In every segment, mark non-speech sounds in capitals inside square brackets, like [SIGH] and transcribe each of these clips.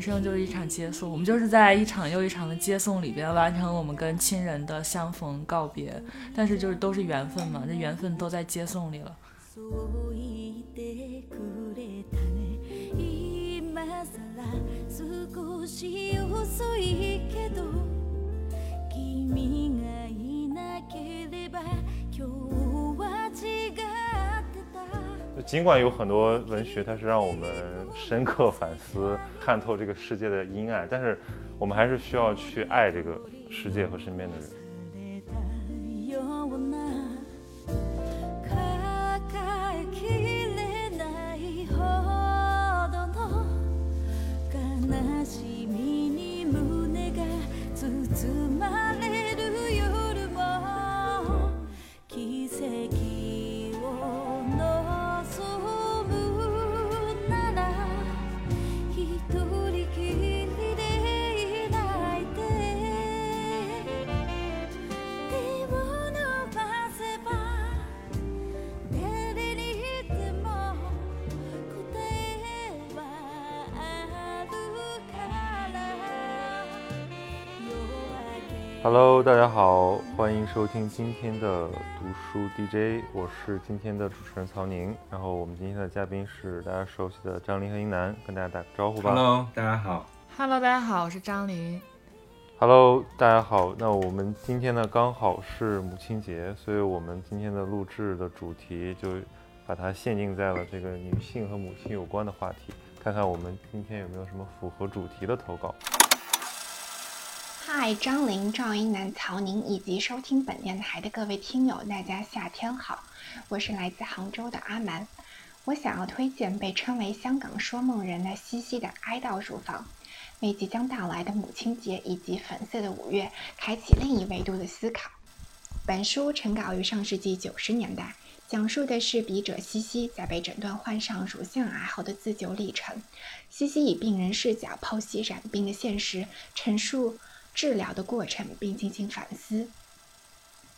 人生就是一场接送，我们就是在一场又一场的接送里边完成我们跟亲人的相逢告别，但是就是都是缘分嘛，这缘分都在接送里了。尽管有很多文学，它是让我们深刻反思、看透这个世界的阴暗，但是我们还是需要去爱这个世界和身边的人。Hello，大家好，欢迎收听今天的读书 DJ，我是今天的主持人曹宁。然后我们今天的嘉宾是大家熟悉的张琳和英楠，跟大家打个招呼吧。Hello，大家好。Hello，大家好，我是张琳。Hello，大家好。那我们今天呢刚好是母亲节，所以我们今天的录制的主题就把它限定在了这个女性和母亲有关的话题，看看我们今天有没有什么符合主题的投稿。嗨，张琳、赵英男、曹宁以及收听本电台的各位听友，大家夏天好！我是来自杭州的阿蛮，我想要推荐被称为香港说梦人的西西的《哀悼乳房》，为即将到来的母亲节以及粉色的五月开启另一维度的思考。本书成稿于上世纪九十年代，讲述的是笔者西西在被诊断患上乳腺癌后的自救历程。西西以病人视角剖析染病的现实，陈述。治疗的过程，并进行反思。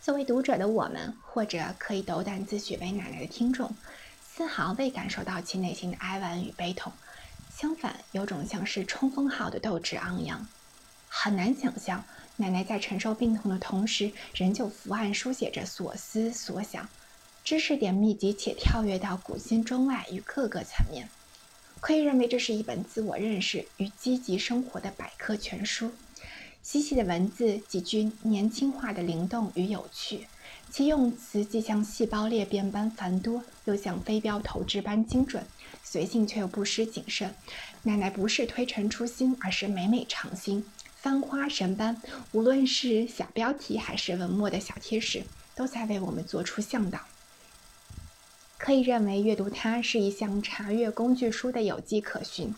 作为读者的我们，或者可以斗胆自诩为奶奶的听众，丝毫未感受到其内心的哀婉与悲痛，相反，有种像是冲锋号的斗志昂扬。很难想象，奶奶在承受病痛的同时，仍旧伏案书写着所思所想，知识点密集且跳跃到古今中外与各个层面。可以认为，这是一本自我认识与积极生活的百科全书。西西的文字极具年轻化的灵动与有趣，其用词既像细胞裂变般繁多，又像飞镖投掷般精准，随性却又不失谨慎。奶奶不是推陈出新，而是每每尝新，翻花神般。无论是小标题还是文末的小贴士，都在为我们做出向导。可以认为，阅读它是一项查阅工具书的有迹可循。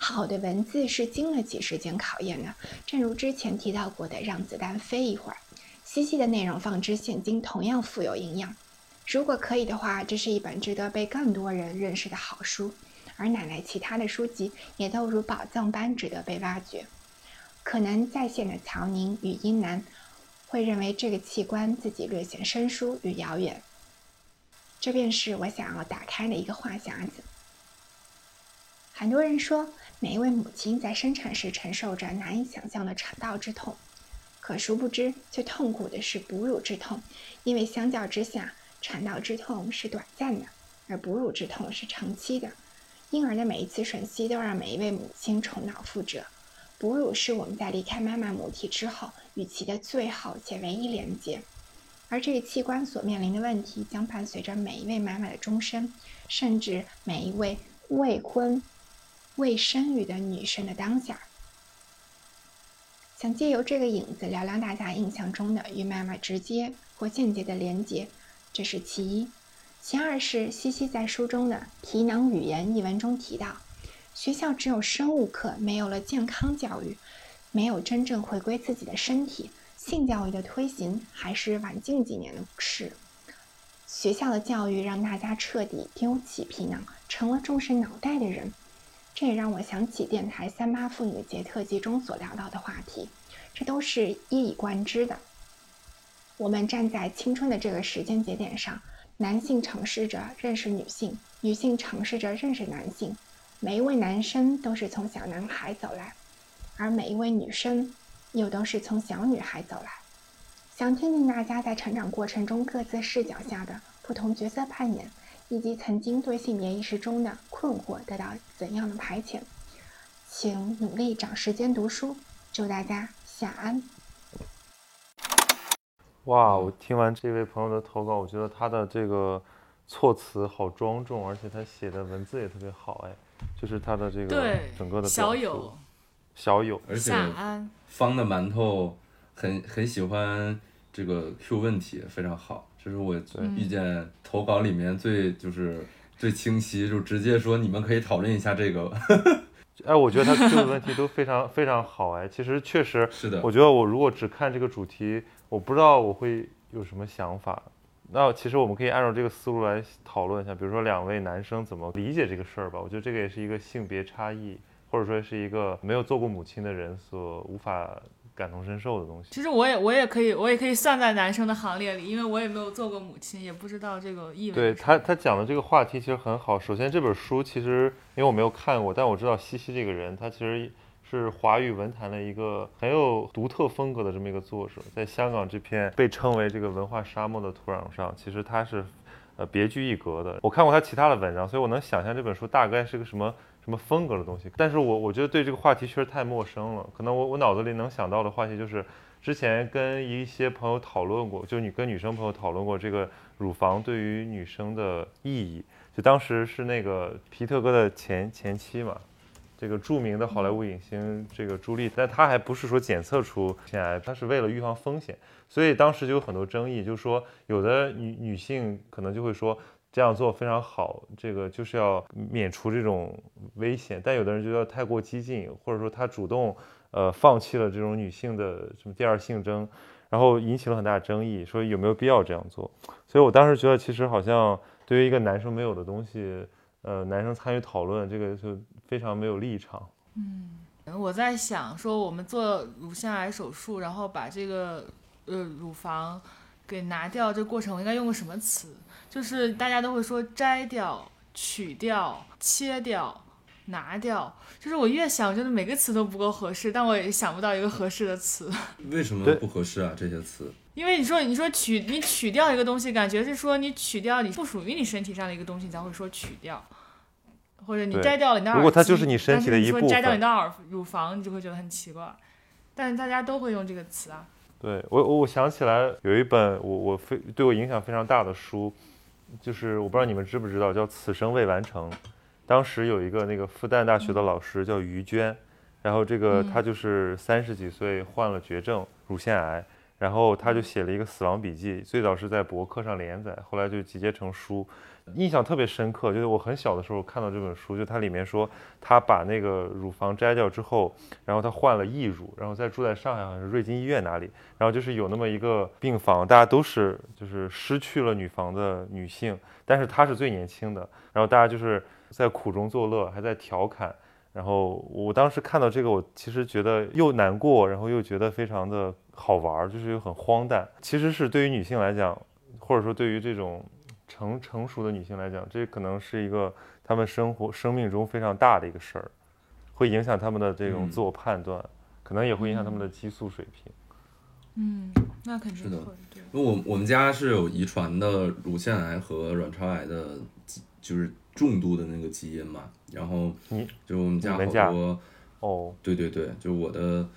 好的文字是经得起时间考验的，正如之前提到过的“让子弹飞一会儿”，西西的内容放之现今同样富有营养。如果可以的话，这是一本值得被更多人认识的好书。而奶奶其他的书籍也都如宝藏般值得被挖掘。可能在线的曹宁与英男会认为这个器官自己略显生疏与遥远，这便是我想要打开的一个话匣子。很多人说。每一位母亲在生产时承受着难以想象的产道之痛，可殊不知，最痛苦的是哺乳之痛，因为相较之下，产道之痛是短暂的，而哺乳之痛是长期的。婴儿的每一次吮吸都让每一位母亲重蹈覆辙。哺乳是我们在离开妈妈母体之后与其的最后且唯一连接，而这个器官所面临的问题将伴随着每一位妈妈的终身，甚至每一位未婚。未生育的女生的当下，想借由这个影子聊聊大家印象中的与妈妈直接或间接的连接，这是其一。其二是西西在书中的《皮囊语言》一文中提到，学校只有生物课，没有了健康教育，没有真正回归自己的身体，性教育的推行还是晚近几年的事。学校的教育让大家彻底丢弃皮囊，成了重视脑袋的人。这也让我想起电台三八妇女节特辑中所聊到的话题，这都是一以贯之的。我们站在青春的这个时间节点上，男性尝试着认识女性，女性尝试着认识男性，每一位男生都是从小男孩走来，而每一位女生又都是从小女孩走来。想听听大家在成长过程中各自视角下的不同角色扮演，以及曾经对性别意识中的困惑得到怎样的排遣。请努力找时间读书，祝大家夏安。哇，我听完这位朋友的投稿，我觉得他的这个措辞好庄重，而且他写的文字也特别好，哎，就是他的这个对整个的小表述友小友，而且夏安，方的馒头很很喜欢这个 Q 问题，非常好，这是我遇见投稿里面最就是最清晰，就直接说你们可以讨论一下这个。[LAUGHS] 哎，我觉得他这个问题都非常非常好，哎，其实确实，是的我觉得我如果只看这个主题，我不知道我会有什么想法。那其实我们可以按照这个思路来讨论一下，比如说两位男生怎么理解这个事儿吧。我觉得这个也是一个性别差异，或者说是一个没有做过母亲的人所无法感同身受的东西。其实我也我也可以我也可以算在男生的行列里，因为我也没有做过母亲，也不知道这个意味。对他，他讲的这个话题其实很好。首先，这本书其实因为我没有看过，但我知道西西这个人，他其实是华语文坛的一个很有独特风格的这么一个作者，在香港这片被称为这个文化沙漠的土壤上，其实他是呃别具一格的。我看过他其他的文章，所以我能想象这本书大概是个什么什么风格的东西。但是我我觉得对这个话题确实太陌生了，可能我我脑子里能想到的话题就是。之前跟一些朋友讨论过，就你跟女生朋友讨论过这个乳房对于女生的意义。就当时是那个皮特哥的前前妻嘛，这个著名的好莱坞影星这个朱莉，但她还不是说检测出腺癌，她是为了预防风险，所以当时就有很多争议，就是说有的女女性可能就会说这样做非常好，这个就是要免除这种危险，但有的人觉得太过激进，或者说她主动。呃，放弃了这种女性的什么第二性征，然后引起了很大争议，说有没有必要这样做？所以我当时觉得，其实好像对于一个男生没有的东西，呃，男生参与讨论这个就非常没有立场。嗯，我在想说，我们做乳腺癌手术，然后把这个呃乳房给拿掉，这过程我应该用个什么词？就是大家都会说摘掉、取掉、切掉。拿掉，就是我越想，我觉得每个词都不够合适，但我也想不到一个合适的词。[LAUGHS] 为什么不合适啊？这些词？因为你说，你说取，你取掉一个东西，感觉是说你取掉你不属于你身体上的一个东西，你才会说取掉，或者你摘掉了你的耳如果它就是你身体的一部分，摘掉你的耳乳房，你就会觉得很奇怪。但是大家都会用这个词啊。对我，我想起来有一本我我非对我影响非常大的书，就是我不知道你们知不知道，叫《此生未完成》。当时有一个那个复旦大学的老师叫于娟，然后这个她就是三十几岁患了绝症乳腺癌，然后她就写了一个死亡笔记，最早是在博客上连载，后来就集结成书，印象特别深刻。就是我很小的时候看到这本书，就它里面说他把那个乳房摘掉之后，然后他换了义乳，然后再住在上海好像是瑞金医院哪里，然后就是有那么一个病房，大家都是就是失去了女房的女性，但是她是最年轻的，然后大家就是。在苦中作乐，还在调侃，然后我当时看到这个，我其实觉得又难过，然后又觉得非常的好玩，就是又很荒诞。其实是对于女性来讲，或者说对于这种成成熟的女性来讲，这可能是一个她们生活生命中非常大的一个事儿，会影响她们的这种自我判断，可能也会影响她们的激素水平。嗯，那肯定是的。对，我我们家是有遗传的乳腺癌和卵巢癌的，就是。重度的那个基因嘛，然后就我们家好多哦，对对对，就我的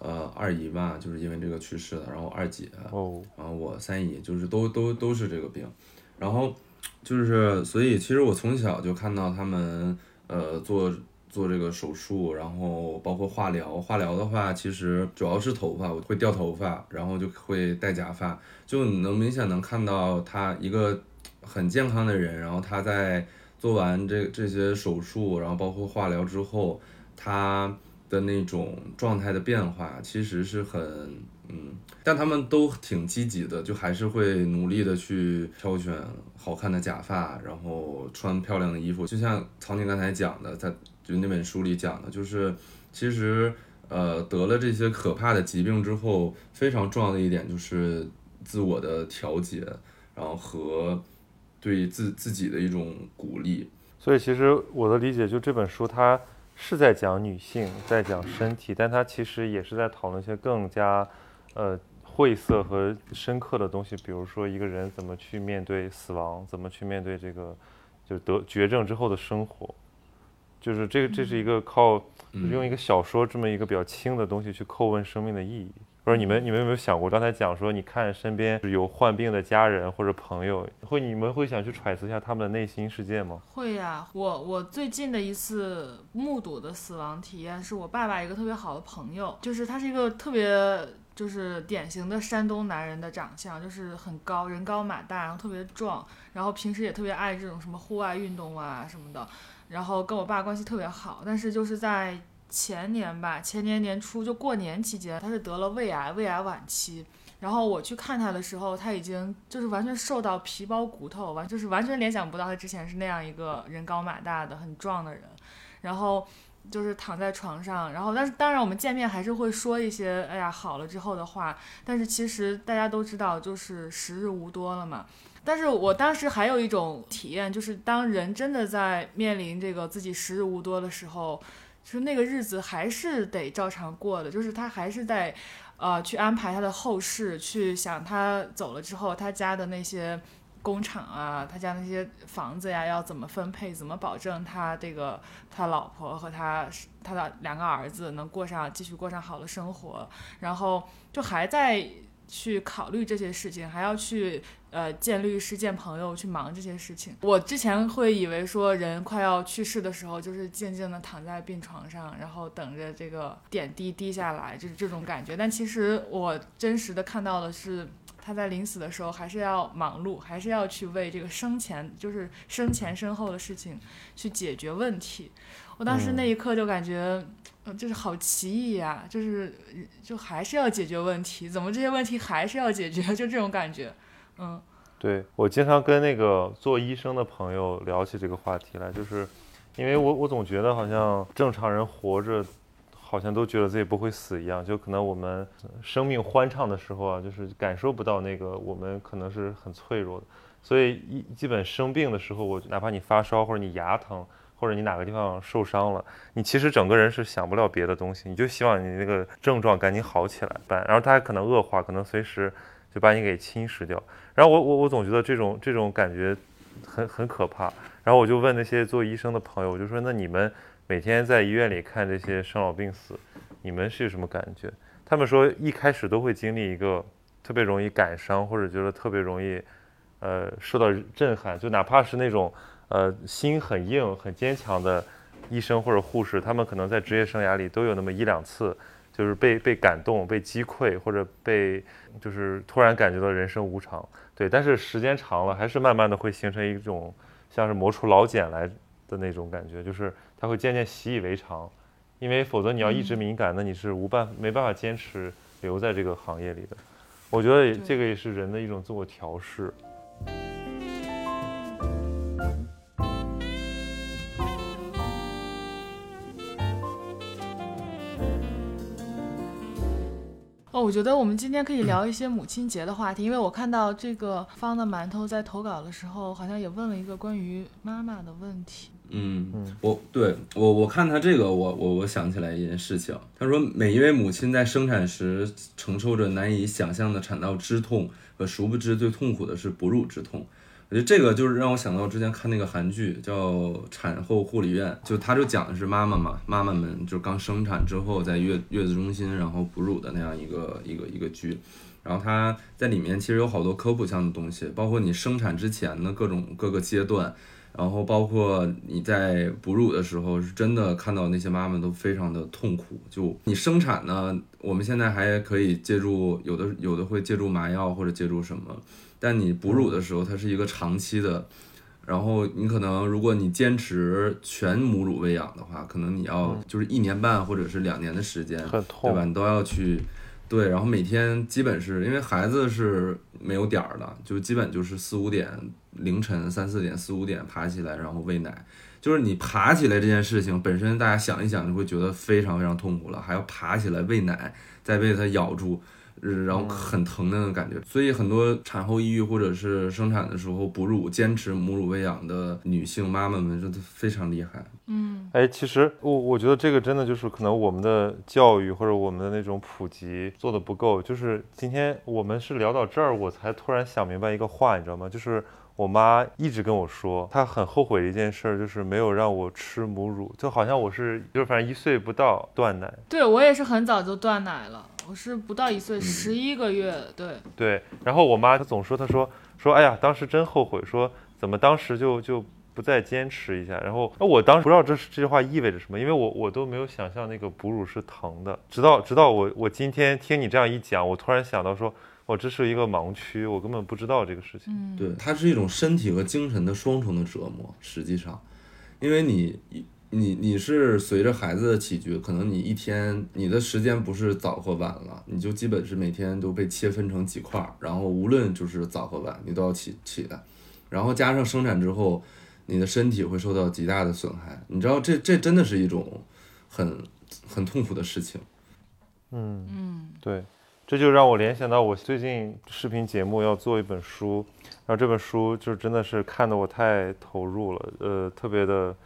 呃二姨嘛，就是因为这个去世的，然后二姐哦，然后我三姨就是都都都是这个病，然后就是所以其实我从小就看到他们呃做做这个手术，然后包括化疗，化疗的话其实主要是头发我会掉头发，然后就会戴假发，就能明显能看到他一个很健康的人，然后他在。做完这这些手术，然后包括化疗之后，他的那种状态的变化其实是很嗯，但他们都挺积极的，就还是会努力的去挑选好看的假发，然后穿漂亮的衣服。就像曹宁刚才讲的，在就那本书里讲的，就是其实呃得了这些可怕的疾病之后，非常重要的一点就是自我的调节，然后和。对自自己的一种鼓励，所以其实我的理解，就这本书它是在讲女性，在讲身体，但它其实也是在讨论一些更加呃晦涩和深刻的东西，比如说一个人怎么去面对死亡，怎么去面对这个就得绝症之后的生活，就是这个这是一个靠用一个小说这么一个比较轻的东西去叩问生命的意义。不是你们，你们有没有想过？刚才讲说，你看身边有患病的家人或者朋友，会你们会想去揣测一下他们的内心世界吗？会呀，我我最近的一次目睹的死亡体验，是我爸爸一个特别好的朋友，就是他是一个特别就是典型的山东男人的长相，就是很高，人高马大，然后特别壮，然后平时也特别爱这种什么户外运动啊什么的，然后跟我爸关系特别好，但是就是在。前年吧，前年年初就过年期间，他是得了胃癌，胃癌晚期。然后我去看他的时候，他已经就是完全瘦到皮包骨头，完就是完全联想不到他之前是那样一个人高马大的很壮的人。然后就是躺在床上，然后但是当然我们见面还是会说一些哎呀好了之后的话。但是其实大家都知道，就是时日无多了嘛。但是我当时还有一种体验，就是当人真的在面临这个自己时日无多的时候。就那个日子还是得照常过的，就是他还是在，呃，去安排他的后事，去想他走了之后，他家的那些工厂啊，他家那些房子呀，要怎么分配，怎么保证他这个他老婆和他他的两个儿子能过上继续过上好的生活，然后就还在。去考虑这些事情，还要去呃见律师、见朋友，去忙这些事情。我之前会以为说人快要去世的时候，就是静静的躺在病床上，然后等着这个点滴滴下来，就是这种感觉。但其实我真实的看到的是，他在临死的时候还是要忙碌，还是要去为这个生前就是生前身后的事情去解决问题。我当时那一刻就感觉。嗯就是好奇异呀，就是就还是要解决问题，怎么这些问题还是要解决？[LAUGHS] 就这种感觉，嗯，对我经常跟那个做医生的朋友聊起这个话题来，就是因为我我总觉得好像正常人活着，好像都觉得自己不会死一样，就可能我们生命欢畅的时候啊，就是感受不到那个我们可能是很脆弱的，所以一基本生病的时候，我哪怕你发烧或者你牙疼。或者你哪个地方受伤了，你其实整个人是想不了别的东西，你就希望你那个症状赶紧好起来，办，然后它还可能恶化，可能随时就把你给侵蚀掉。然后我我我总觉得这种这种感觉很很可怕。然后我就问那些做医生的朋友，我就说那你们每天在医院里看这些生老病死，你们是什么感觉？他们说一开始都会经历一个特别容易感伤，或者觉得特别容易呃受到震撼，就哪怕是那种。呃，心很硬、很坚强的医生或者护士，他们可能在职业生涯里都有那么一两次，就是被被感动、被击溃，或者被就是突然感觉到人生无常。对，但是时间长了，还是慢慢的会形成一种像是磨出老茧来的那种感觉，就是他会渐渐习以为常，因为否则你要一直敏感，那你是无办没办法坚持留在这个行业里的。我觉得这个也是人的一种自我调试。哦我觉得我们今天可以聊一些母亲节的话题，因为我看到这个方的馒头在投稿的时候，好像也问了一个关于妈妈的问题。嗯，我对我我看他这个，我我我想起来一件事情，他说每一位母亲在生产时承受着难以想象的产道之痛，和殊不知最痛苦的是哺乳之痛。我觉得这个就是让我想到之前看那个韩剧叫《产后护理院》，就他就讲的是妈妈嘛，妈妈们就刚生产之后在月月子中心然后哺乳的那样一个一个一个剧，然后他在里面其实有好多科普性的东西，包括你生产之前的各种各个阶段，然后包括你在哺乳的时候，是真的看到那些妈妈都非常的痛苦。就你生产呢，我们现在还可以借助有的有的会借助麻药或者借助什么。但你哺乳的时候，它是一个长期的，然后你可能如果你坚持全母乳喂养的话，可能你要就是一年半或者是两年的时间，对吧？你都要去，对，然后每天基本是因为孩子是没有点儿的，就基本就是四五点凌晨三四点四五点爬起来然后喂奶，就是你爬起来这件事情本身，大家想一想就会觉得非常非常痛苦了，还要爬起来喂奶，再被它咬住。然后很疼的那种感觉。所以很多产后抑郁或者是生产的时候哺乳坚持母乳喂养的女性妈妈们真的非常厉害。嗯，哎，其实我我觉得这个真的就是可能我们的教育或者我们的那种普及做的不够。就是今天我们是聊到这儿，我才突然想明白一个话，你知道吗？就是我妈一直跟我说，她很后悔的一件事儿，就是没有让我吃母乳，就好像我是就是反正一岁不到断奶。对我也是很早就断奶了，我是不到一岁，嗯十一个月，对，对，然后我妈她总说，她说说，哎呀，当时真后悔，说怎么当时就就不再坚持一下。然后，那我当时不知道这是这句话意味着什么，因为我我都没有想象那个哺乳是疼的，直到直到我我今天听你这样一讲，我突然想到说，我这是一个盲区，我根本不知道这个事情。嗯，对，它是一种身体和精神的双重的折磨。实际上，因为你你你是随着孩子的起居，可能你一天你的时间不是早和晚了，你就基本是每天都被切分成几块儿，然后无论就是早和晚，你都要起起来，然后加上生产之后，你的身体会受到极大的损害。你知道这这真的是一种很很痛苦的事情。嗯，嗯，对，这就让我联想到我最近视频节目要做一本书，然后这本书就真的是看得我太投入了，呃，特别的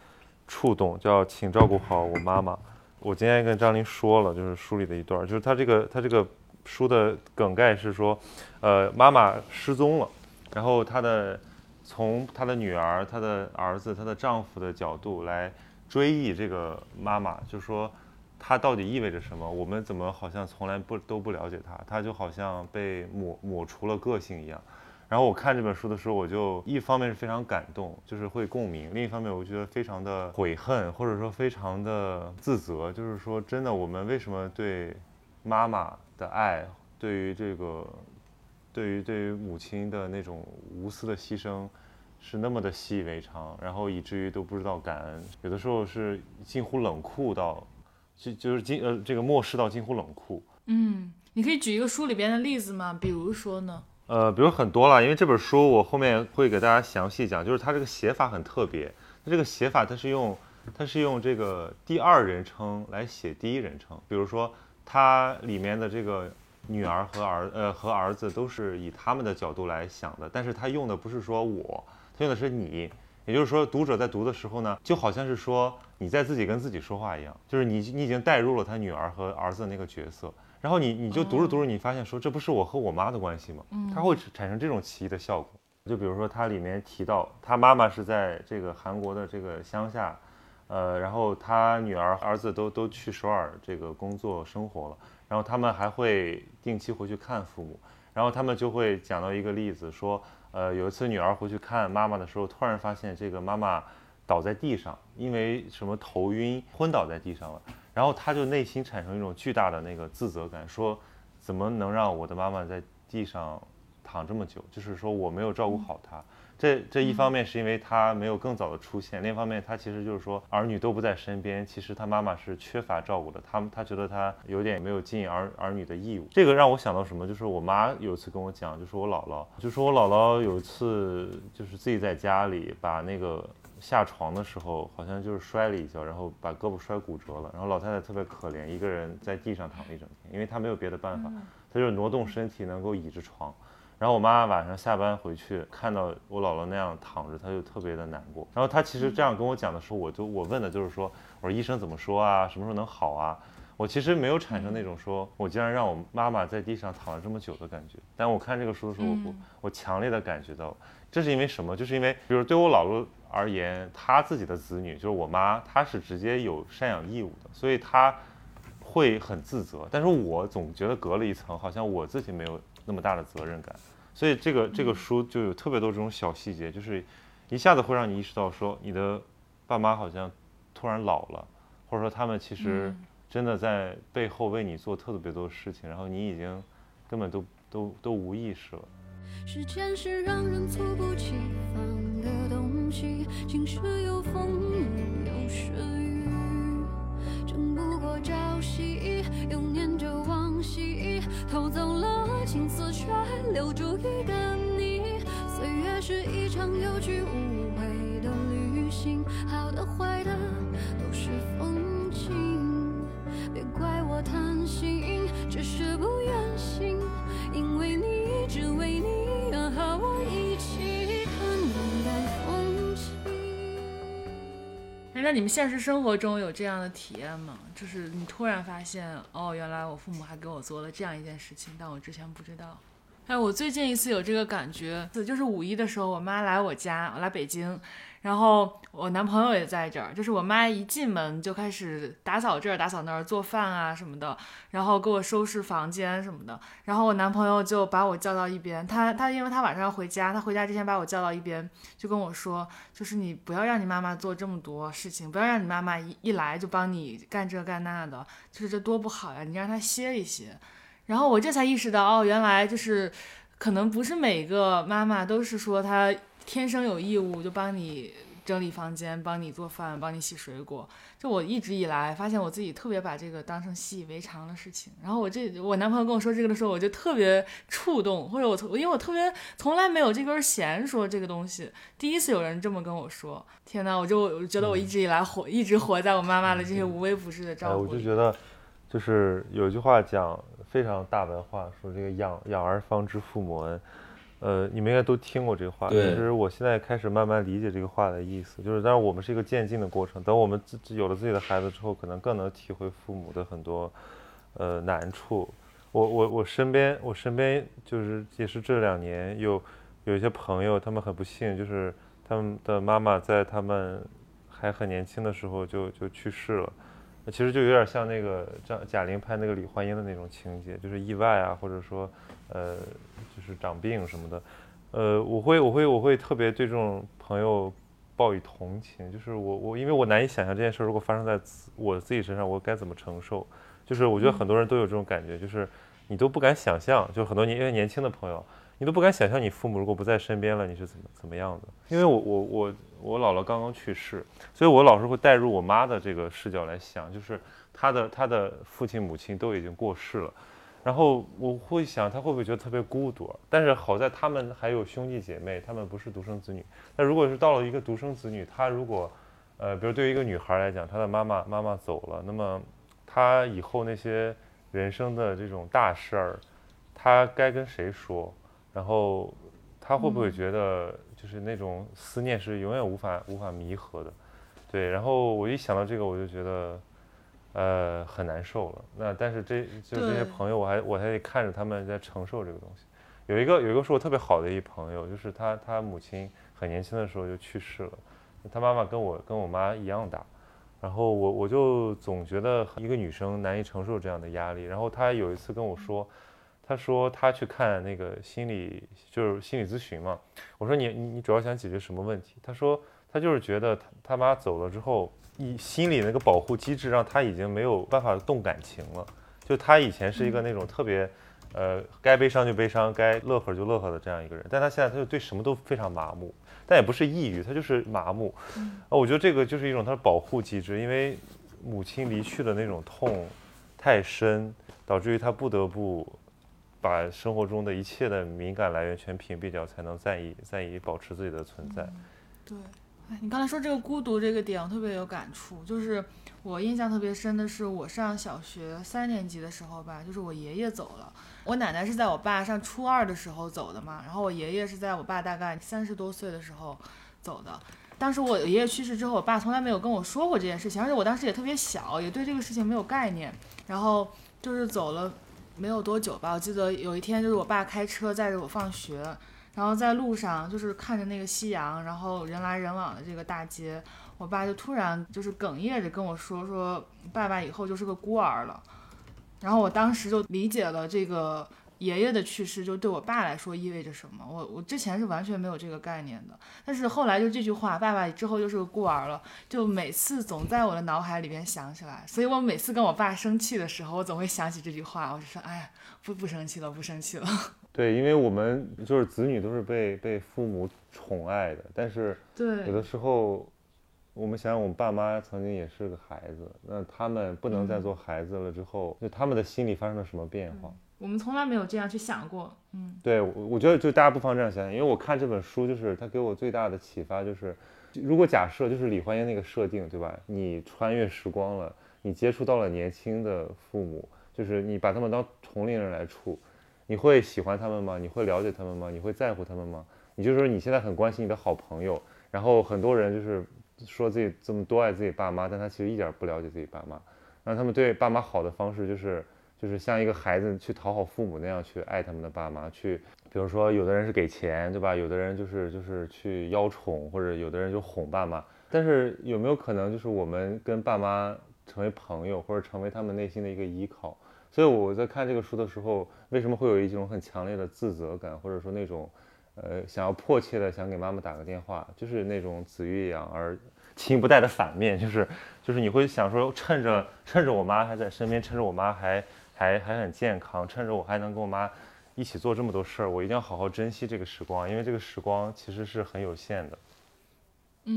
触动，叫《请照顾好我妈妈》。我今天跟张琳说了，就是书里的一段，就是他这个他这个书的梗概是说，呃，妈妈失踪了，然后她的从她的女儿、她的儿子、她的丈夫的角度来追忆这个妈妈，就说她到底意味着什么？我们怎么好像从来不都不了解她？她就好像被抹抹除了个性一样。然后我看这本书的时候，我就一方面是非常感动，就是会共鸣；另一方面，我觉得非常的悔恨，或者说非常的自责。就是说，真的，我们为什么对妈妈的爱，对于这个，对于对于母亲的那种无私的牺牲，是那么的习以为常，然后以至于都不知道感恩，有的时候是近乎冷酷到，就就是近呃这个漠视到近乎冷酷。嗯，你可以举一个书里边的例子吗？比如说呢？呃，比如很多了，因为这本书我后面会给大家详细讲，就是它这个写法很特别。它这个写法它是用它是用这个第二人称来写第一人称，比如说它里面的这个女儿和儿呃和儿子都是以他们的角度来想的，但是他用的不是说我，他用的是你。也就是说，读者在读的时候呢，就好像是说你在自己跟自己说话一样，就是你你已经带入了他女儿和儿子那个角色，然后你你就读着读着，你发现说这不是我和我妈的关系吗？它会产生这种奇异的效果。就比如说它里面提到，他妈妈是在这个韩国的这个乡下，呃，然后他女儿儿子都都去首尔这个工作生活了，然后他们还会定期回去看父母，然后他们就会讲到一个例子说。呃，有一次女儿回去看妈妈的时候，突然发现这个妈妈倒在地上，因为什么头晕昏倒在地上了。然后他就内心产生一种巨大的那个自责感，说怎么能让我的妈妈在地上躺这么久？就是说我没有照顾好她。这这一方面是因为她没有更早的出现，另一方面她其实就是说儿女都不在身边，其实她妈妈是缺乏照顾的。他们她觉得她有点没有尽儿儿女的义务。这个让我想到什么？就是我妈有一次跟我讲，就是我姥姥，就说我姥姥有一次就是自己在家里把那个下床的时候，好像就是摔了一跤，然后把胳膊摔骨折了。然后老太太特别可怜，一个人在地上躺了一整天，因为她没有别的办法，她就是挪动身体能够倚着床。然后我妈晚上下班回去，看到我姥姥那样躺着，她就特别的难过。然后她其实这样跟我讲的时候，我就我问的就是说，我说医生怎么说啊？什么时候能好啊？我其实没有产生那种说我竟然让我妈妈在地上躺了这么久的感觉。但我看这个书的时候，我我我强烈的感觉到，这是因为什么？就是因为，比如对我姥姥而言，他自己的子女就是我妈，她是直接有赡养义务的，所以她会很自责。但是我总觉得隔了一层，好像我自己没有那么大的责任感。所以这个这个书就有特别多这种小细节，就是一下子会让你意识到说，你的爸妈好像突然老了，或者说他们其实真的在背后为你做特别多事情，然后你已经根本都都都无意识了。时间是让人猝不及防起，晴时有风，有时雨，争不过朝夕，又念着往昔，偷走了青丝，却留住一个你。岁月是一场有去无回的旅行，好的坏的你们现实生活中有这样的体验吗？就是你突然发现，哦，原来我父母还给我做了这样一件事情，但我之前不知道。哎，我最近一次有这个感觉，就是五一的时候，我妈来我家，我来北京，然后我男朋友也在这儿。就是我妈一进门就开始打扫这儿、打扫那儿、做饭啊什么的，然后给我收拾房间什么的。然后我男朋友就把我叫到一边，他他因为他晚上要回家，他回家之前把我叫到一边，就跟我说，就是你不要让你妈妈做这么多事情，不要让你妈妈一一来就帮你干这干那的，就是这多不好呀，你让她歇一歇。然后我这才意识到，哦，原来就是，可能不是每个妈妈都是说她天生有义务就帮你整理房间、帮你做饭、帮你洗水果。就我一直以来发现我自己特别把这个当成习以为常的事情。然后我这我男朋友跟我说这个的时候，我就特别触动，或者我因为我特别从来没有这根弦说这个东西，第一次有人这么跟我说，天呐，我就我觉得我一直以来活一直活在我妈妈的这些无微不至的哎，照顾里。我就觉得，就是有一句话讲非常大文化，说这个养养儿方知父母恩。呃，你们应该都听过这个话。其实我现在开始慢慢理解这个话的意思，就是，但是我们是一个渐进的过程。等我们自自有了自己的孩子之后，可能更能体会父母的很多呃难处。我我我身边我身边就是也是这两年有有一些朋友，他们很不幸，就是他们的妈妈在他们还很年轻的时候就就去世了。那其实就有点像那个张贾玲拍那个李焕英的那种情节，就是意外啊，或者说呃就是长病什么的。呃，我会我会我会特别对这种朋友抱以同情，就是我我因为我难以想象这件事如果发生在我自己身上，我该怎么承受。就是我觉得很多人都有这种感觉，就是你都不敢想象，就很多年因为年轻的朋友，你都不敢想象你父母如果不在身边了，你是怎么怎么样的。因为我我我我姥姥刚刚去世，所以我老是会带入我妈的这个视角来想，就是她的她的父亲母亲都已经过世了，然后我会想他会不会觉得特别孤独？但是好在他们还有兄弟姐妹，他们不是独生子女。那如果是到了一个独生子女，他如果呃，比如对于一个女孩来讲，她的妈妈妈妈走了，那么她以后那些人生的这种大事儿，她该跟谁说？然后她会不会觉得就是那种思念是永远无法无法弥合的？对，然后我一想到这个，我就觉得呃很难受了。那但是这就这些朋友，我还我还得看着他们在承受这个东西。有一个有一个是我特别好的一朋友，就是他他母亲很年轻的时候就去世了，他妈妈跟我跟我妈一样大，然后我我就总觉得一个女生难以承受这样的压力。然后她有一次跟我说，她说她去看那个心理就是心理咨询嘛，我说你你你主要想解决什么问题？她说她就是觉得她她妈走了之后，一心里那个保护机制让他已经没有办法动感情了，就他以前是一个那种特别。呃，该悲伤就悲伤，该乐呵就乐呵的这样一个人，但他现在他就对什么都非常麻木，但也不是抑郁，他就是麻木。啊，我觉得这个就是一种他的保护机制，因为母亲离去的那种痛太深，导致于他不得不把生活中的一切的敏感来源全屏蔽掉，才能在意在意保持自己的存在。对，你刚才说这个孤独这个点，我特别有感触。就是我印象特别深的是，我上小学三年级的时候吧，就是我爷爷走了。我奶奶是在我爸上初二的时候走的嘛，然后我爷爷是在我爸大概三十多岁的时候走的。当时我爷爷去世之后，我爸从来没有跟我说过这件事情，而且我当时也特别小，也对这个事情没有概念。然后就是走了没有多久吧，我记得有一天就是我爸开车载着我放学，然后在路上就是看着那个夕阳，然后人来人往的这个大街，我爸就突然就是哽咽着跟我说说爸爸以后就是个孤儿了，然后我当时就理解了这个爷爷的去世就对我爸来说意味着什么，我我之前是完全没有这个概念的，但是后来就这句话，爸爸之后就是个孤儿了，就每次总在我的脑海里边想起来，所以我每次跟我爸生气的时候，我总会想起这句话，我就说哎呀不不生气了，不生气了，对，因为我们就是子女都是被被父母宠爱的，但是对有的时候，我们想想，我们爸妈曾经也是个孩子，那他们不能再做孩子了之后，就他们的心理发生了什么变化？我们从来没有这样去想过，嗯对，我我觉得就大家不妨这样想想，因为我看这本书，就是它给我最大的启发就是，如果假设就是李焕英那个设定，对吧？你穿越时光了，你接触到了年轻的父母，就是你把他们当同龄人来处，你会喜欢他们吗？你会了解他们吗？你会在乎他们吗？你就说你现在很关心你的好朋友，然后很多人就是说自己这么多爱自己爸妈，但他其实一点不了解自己爸妈。让他们对爸妈好的方式就是就是像一个孩子去讨好父母那样去爱他们的爸妈，去比如说有的人是给钱，对吧？有的人就是就是去邀宠，或者有的人就哄爸妈。但是有没有可能就是我们跟爸妈成为朋友，或者成为他们内心的一个依靠？所以我在看这个书的时候，为什么会有一种很强烈的自责感，或者说那种呃想要迫切的想给妈妈打个电话，就是那种子欲养而 [LAUGHS] 亲不待的反面，就是就是你会想说，趁着趁着我妈还在身边，趁着我妈还还还很健康，趁着我还能跟我妈一起做这么多事儿，我一定要好好珍惜这个时光，因为这个时光其实是很有限的。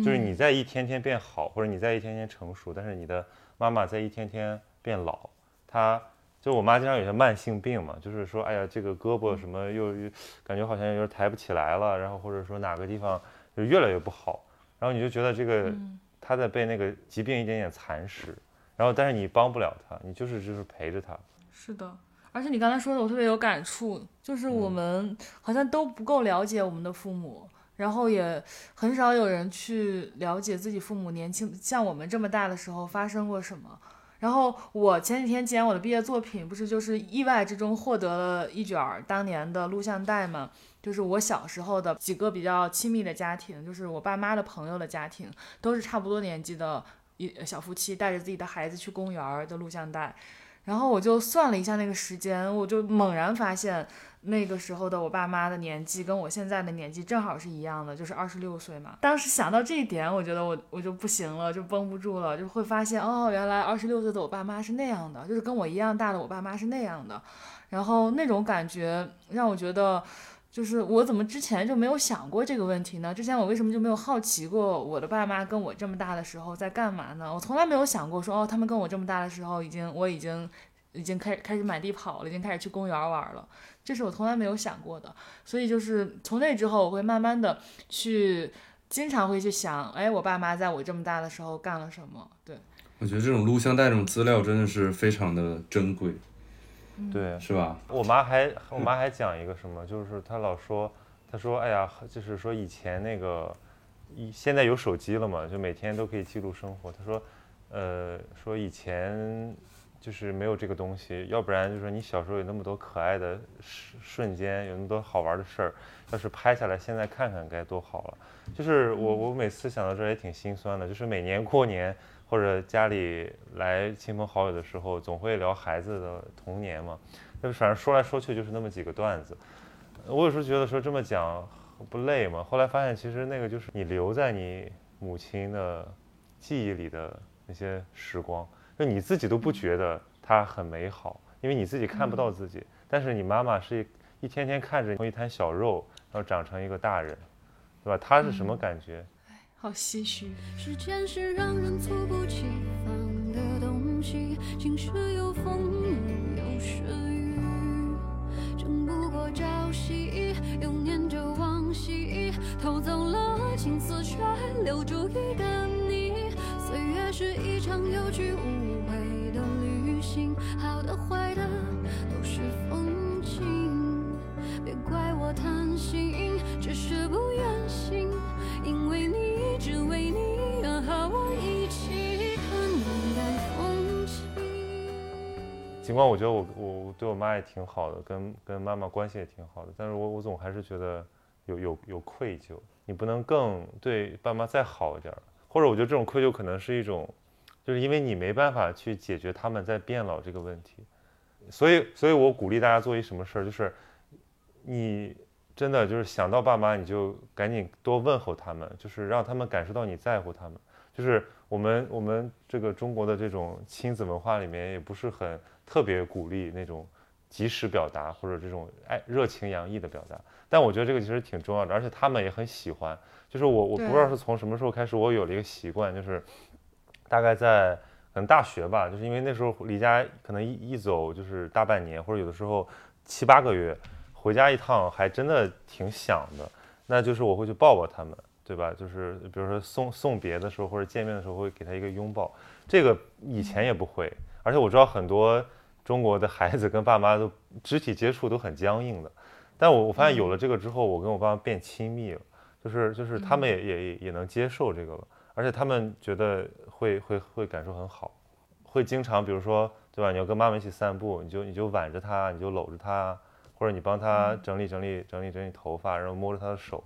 就是你在一天天变好，或者你在一天天成熟，但是你的妈妈在一天天变老。她就我妈经常有些慢性病嘛，就是说，哎呀，这个胳膊什么又又感觉好像有点抬不起来了，然后或者说哪个地方就越来越不好，然后你就觉得这个她在被那个疾病一点点蚕食，然后但是你帮不了她，你就是就是陪着她。是的，而且你刚才说的我特别有感触，就是我们好像都不够了解我们的父母。然后也很少有人去了解自己父母年轻像我们这么大的时候发生过什么。然后我前几天剪我的毕业作品，不是就是意外之中获得了一卷当年的录像带嘛？就是我小时候的几个比较亲密的家庭，就是我爸妈的朋友的家庭，都是差不多年纪的一小夫妻带着自己的孩子去公园的录像带。然后我就算了一下那个时间，我就猛然发现。那个时候的我爸妈的年纪跟我现在的年纪正好是一样的，就是二十六岁嘛。当时想到这一点，我觉得我我就不行了，就绷不住了，就会发现哦，原来二十六岁的我爸妈是那样的，就是跟我一样大的我爸妈是那样的。然后那种感觉让我觉得，就是我怎么之前就没有想过这个问题呢？之前我为什么就没有好奇过我的爸妈跟我这么大的时候在干嘛呢？我从来没有想过说哦，他们跟我这么大的时候已经我已经已经开始开始满地跑了，已经开始去公园玩了。这是我从来没有想过的，所以就是从那之后，我会慢慢的去，经常会去想，哎，我爸妈在我这么大的时候干了什么？对，我觉得这种录像带这种资料真的是非常的珍贵，对，是吧？我妈还我妈还讲一个什么，就是她老说，她说，哎呀，就是说以前那个，一现在有手机了嘛，就每天都可以记录生活。她说，呃，说以前。就是没有这个东西，要不然就是你小时候有那么多可爱的瞬瞬间，有那么多好玩的事儿，要是拍下来现在看看该多好了。就是我我每次想到这儿也挺心酸的，就是每年过年或者家里来亲朋好友的时候，总会聊孩子的童年嘛，就反正说来说去就是那么几个段子。我有时候觉得说这么讲不累吗？后来发现其实那个就是你留在你母亲的记忆里的那些时光。就你自己都不觉得它很美好，因为你自己看不到自己。但是你妈妈是一一天天看着从一滩小肉，然后长成一个大人，对吧？她是什么感觉？哎，好唏嘘。时间是让人猝不及防的东西，晴时有风，有时雨，争不过朝夕，又念着往昔，偷走了青丝，却留住一个你。是一场有去无回的旅行。好的坏的都是风景，别怪我贪心，只是不愿醒。因为你，只为你而和我一起看浓淡风轻。尽管我觉得我我对我妈也挺好的，跟跟妈妈关系也挺好的，但是我我总还是觉得有有有愧疚。你不能更对爸妈再好一点，或者我觉得这种愧疚可能是一种。就是因为你没办法去解决他们在变老这个问题，所以，所以我鼓励大家做一什么事儿，就是你真的就是想到爸妈，你就赶紧多问候他们，就是让他们感受到你在乎他们。就是我们我们这个中国的这种亲子文化里面，也不是很特别鼓励那种及时表达或者这种爱热情洋溢的表达。但我觉得这个其实挺重要的，而且他们也很喜欢。就是我我不知道是从什么时候开始，我有了一个习惯，就是。大概在可能大学吧，就是因为那时候离家可能一一走就是大半年，或者有的时候七八个月，回家一趟还真的挺想的。那就是我会去抱抱他们，对吧？就是比如说送送别的时候或者见面的时候会给他一个拥抱。这个以前也不会，而且我知道很多中国的孩子跟爸妈都肢体接触都很僵硬的。但我我发现有了这个之后，我跟我爸妈变亲密了，就是就是他们也也也能接受这个了。而且他们觉得会会会感受很好，会经常比如说对吧？你要跟妈妈一起散步，你就你就挽着她，你就搂着她，或者你帮她整理整理整理整理头发，然后摸着她的手。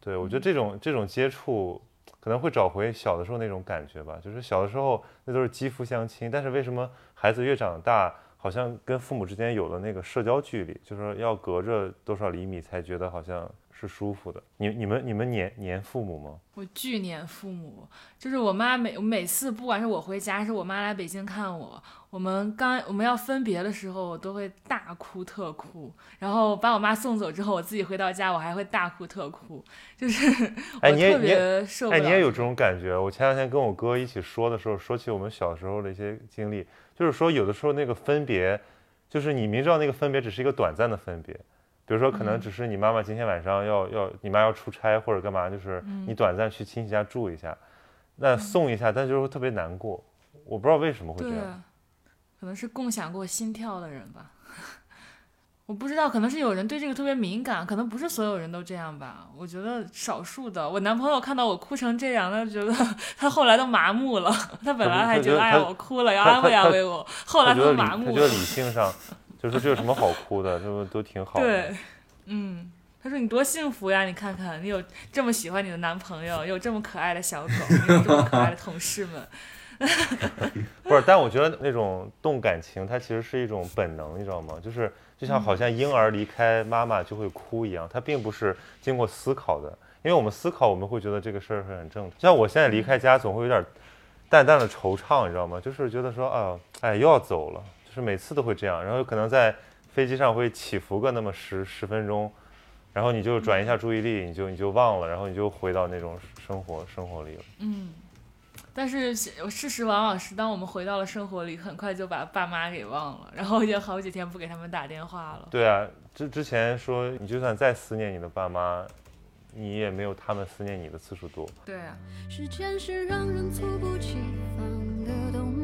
对我觉得这种这种接触可能会找回小的时候那种感觉吧，就是小的时候那都是肌肤相亲，但是为什么孩子越长大，好像跟父母之间有了那个社交距离，就是说要隔着多少厘米才觉得好像是舒服的？你你们你们黏黏父母吗？我巨黏父母，就是我妈每每次不管是我回家，还是我妈来北京看我，我们刚我们要分别的时候，我都会大哭特哭，然后把我妈送走之后，我自己回到家，我还会大哭特哭，就是 [LAUGHS] 我特别受不了。哎，你也有这种感觉？我前两天跟我哥一起说的时候，说起我们小时候的一些经历，就是说有的时候那个分别，就是你明知道那个分别只是一个短暂的分别，比如说可能嗯只是你妈妈今天晚上要要你妈要出差或者干嘛，就是嗯你短暂去亲戚家住一下，那送一下，但就是会特别难过。我不知道为什么会这样。可能是共享过心跳的人吧。[LAUGHS] 我不知道，可能是有人对这个特别敏感，可能不是所有人都这样吧。我觉得少数的，我男朋友看到我哭成这样，他觉得 [LAUGHS] 他后来都麻木了。他本来还觉得哎呀我哭了要安慰安慰我，后来他麻木了他觉得。理性上，就说这有什么好哭的，就都挺好的。对，嗯，他说你多幸福呀！你看看，你有这么喜欢你的男朋友，有这么可爱的小狗，有这么可爱的同事们。[LAUGHS] 不是，但我觉得那种动感情，它其实是一种本能，你知道吗？就是就像好像婴儿离开妈妈就会哭一样，它并不是经过思考的。因为我们思考，我们会觉得这个事儿是很正常。像我现在离开家，总会有点淡淡的惆怅，你知道吗？就是觉得说啊，哎，又要走了，就是每次都会这样。然后可能在飞机上会起伏个那么十十分钟，然后你就转移一下注意力，你就你就忘了，然后你就回到那种生活生活里了。嗯，但是事实往往是，当我们回到了生活里，很快就把爸妈给忘了，然后就好几天不给他们打电话了。对啊，之之前说你就算再思念你的爸妈，你也没有他们思念你的次数多。对啊，时间是让人猝不及防的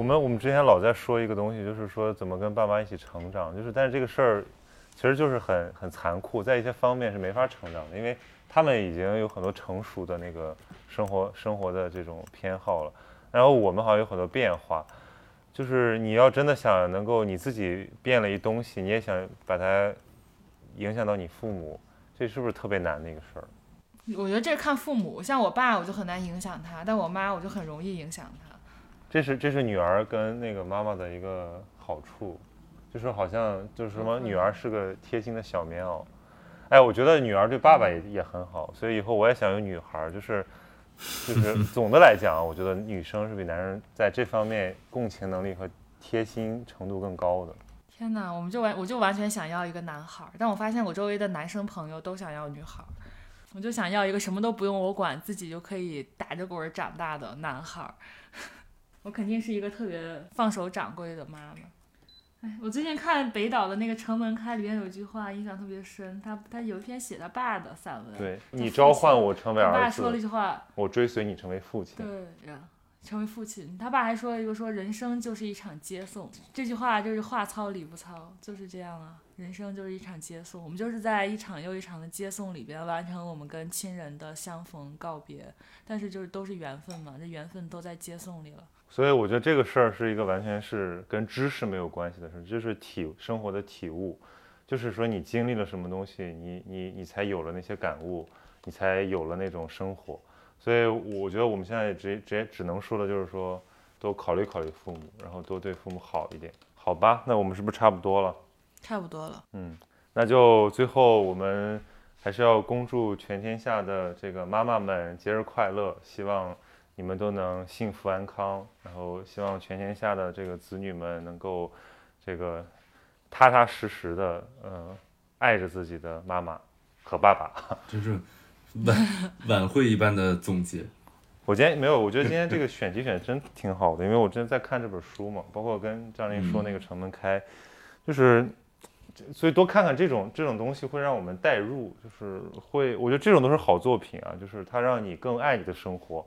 我们我们之前老在说一个东西，就是说怎么跟爸妈一起成长，就是但是这个事儿其实就是很很残酷，在一些方面是没法成长的，因为他们已经有很多成熟的那个生活生活的这种偏好了，然后我们好像有很多变化。就是你要真的想能够你自己变了一东西，你也想把它影响到你父母，这是不是特别难的一个事儿？我觉得这看父母，像我爸我就很难影响他，但我妈我就很容易影响他。这是这是女儿跟那个妈妈的一个好处，就是好像就是什么嗯女儿是个贴心的小棉袄。哎，我觉得女儿对爸爸也也很好，所以以后我也想有女孩儿，就是就是总的来讲，我觉得女生是比男人在这方面共情能力和贴心程度更高的。天哪，我们就完我就完全想要一个男孩儿，但我发现我周围的男生朋友都想要女孩儿，我就想要一个什么都不用我管，自己就可以打着滚儿长大的男孩儿。我肯定是一个特别放手掌柜的妈妈。哎，我最近看北岛的那个《城门开》里面有一句话印象特别深，他他有一篇写他爸的散文，对你召唤我成为儿子他爸说了一，句话，我追随你成为父亲。对呀，成为父亲。他爸还说了一个说人生就是一场接送，这句话就是话糙理不糙，就是这样啊。人生就是一场接送，我们就是在一场又一场的接送里边完成我们跟亲人的相逢告别，但是就是都是缘分嘛，这缘分都在接送里了。所以我觉得这个事儿是一个完全是跟知识没有关系的事儿，就是体生活的体悟，就是说你经历了什么东西，你你你才有了那些感悟，你才有了那种生活。所以我觉得我们现在直直接只能说的就是说，多考虑考虑父母，然后多对父母好一点，好吧？那我们是不是差不多了？差不多了，嗯，那就最后我们还是要恭祝全天下的这个妈妈们节日快乐，希望你们都能幸福安康，然后希望全天下的这个子女们能够这个踏踏实实的，呃，爱着自己的妈妈和爸爸。[LAUGHS] 真是晚晚会一般的总结。我今天没有，我觉得今天这个选题选得真挺好的，因为我真的在看这本书嘛，包括跟张琳说那个城门开，就是，所以多看看这种这种东西会让我们代入，就是会，我觉得这种都是好作品啊，就是它让你更爱你的生活。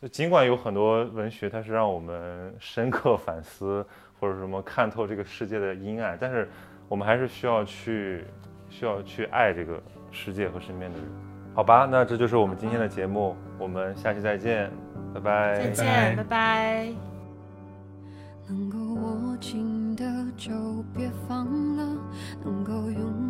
就尽管有很多文学它是让我们深刻反思，或者什么看透这个世界的阴暗，但是我们还是需要去需要去爱这个世界和身边的人。好吧，那这就是我们今天的节目，我们下期再见，拜拜。再见，拜拜。能够握紧的就别放了，能够拥